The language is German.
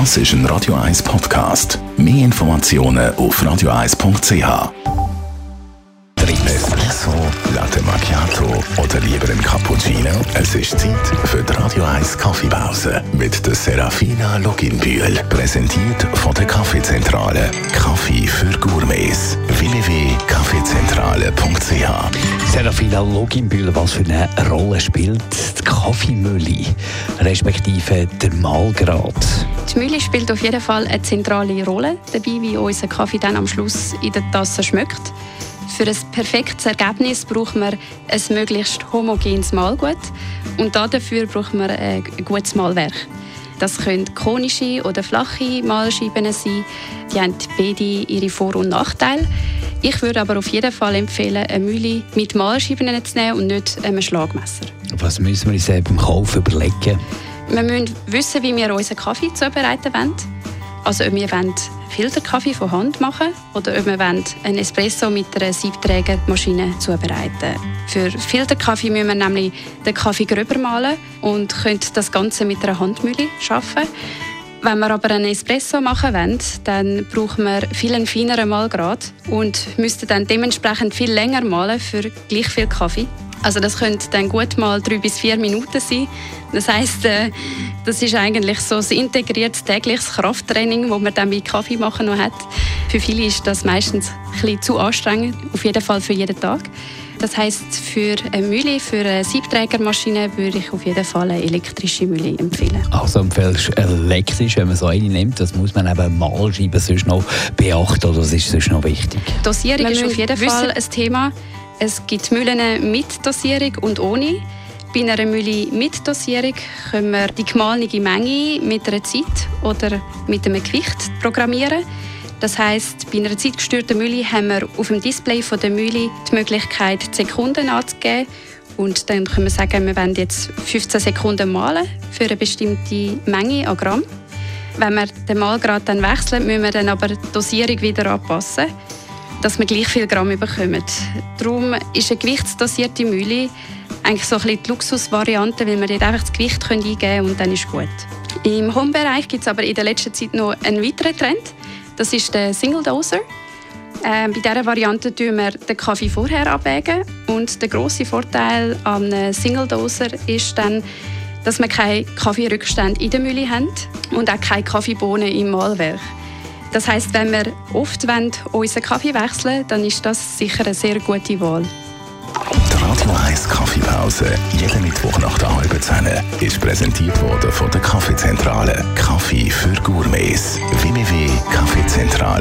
Das ist ein Radio 1 Podcast. Mehr Informationen auf radio1.ch. Espresso, Latte Macchiato oder lieber ein Cappuccino? Es ist Zeit für die Radio 1 Kaffeepause mit der Serafina Loginbühl. Präsentiert von der Kaffeezentrale. Serafina Loginbühl, was für eine Rolle spielt die Kaffeemühle, respektive der Mahlgrad? Die Mühle spielt auf jeden Fall eine zentrale Rolle dabei, wie unser Kaffee dann am Schluss in der Tasse schmeckt. Für ein perfektes Ergebnis braucht man ein möglichst homogenes Mahlgut und dafür braucht man ein gutes Mahlwerk. Das können konische oder flache Mahlscheiben sein. Die haben beide ihre Vor- und Nachteile. Ich würde aber auf jeden Fall empfehlen, eine Mühle mit Mahlscheiben zu nehmen und nicht ein Schlagmesser. Was müssen wir uns beim Kauf überlegen? Wir müssen wissen, wie wir unseren Kaffee zubereiten wollen. Also ob wir Filterkaffee von Hand machen oder ob wir einen Espresso mit einer Siebträgermaschine zubereiten Für Filterkaffee müssen wir nämlich den Kaffee gröber mahlen und können das Ganze mit einer Handmühle schaffen. Wenn wir aber einen Espresso machen wollen, dann brauchen wir viel einen feineren Mahlgrad und müssten dann dementsprechend viel länger mahlen für gleich viel Kaffee. Also das könnte dann gut mal drei bis vier Minuten sein. Das heißt, äh, das ist eigentlich so ein integriertes tägliches Krafttraining, das man dann bei Kaffee machen noch hat. Für viele ist das meistens ein bisschen zu anstrengend, auf jeden Fall für jeden Tag. Das heißt, für eine Mühle, für eine Siebträgermaschine würde ich auf jeden Fall eine elektrische Mühle empfehlen. Also empfiehlst du elektrisch, wenn man so eine nimmt, das muss man eben mal schreiben, sonst noch beachten oder das ist sonst noch wichtig? Dosierung ist auf jeden Fall ein Thema. Es gibt Mühlen mit Dosierung und ohne. Bei einer Mühle mit Dosierung können wir die gemahlene Menge mit einer Zeit oder mit einem Gewicht programmieren. Das heißt, bei einer zeitgestörten Mühle haben wir auf dem Display von der Mühle die Möglichkeit, die Sekunden anzugeben. Und dann können wir sagen, wir wollen jetzt 15 Sekunden malen für eine bestimmte Menge an Gramm. Wenn wir den Malgrad dann wechseln, müssen wir dann aber die Dosierung wieder anpassen dass wir gleich viel Gramm bekommen. Darum ist eine gewichtsdosierte Mühle eigentlich so ein bisschen die Luxusvariante, weil wir dort einfach das Gewicht eingeben können und dann ist gut. Im Home-Bereich gibt es aber in der letzten Zeit noch einen weiteren Trend. Das ist der Single Doser. Äh, bei dieser Variante tun wir den Kaffee vorher abwägen und der große Vorteil an einem Single Doser ist dann, dass wir keine Kaffeerückstände in der Mühle haben und auch keine Kaffeebohnen im Mahlwerk. Das heißt, wenn wir oft unseren Kaffee wechseln dann ist das sicher eine sehr gute Wahl. Die Radio 1 Kaffeepause, jeden Mittwoch nach der halben Zehn, ist präsentiert worden von der Kaffeezentrale.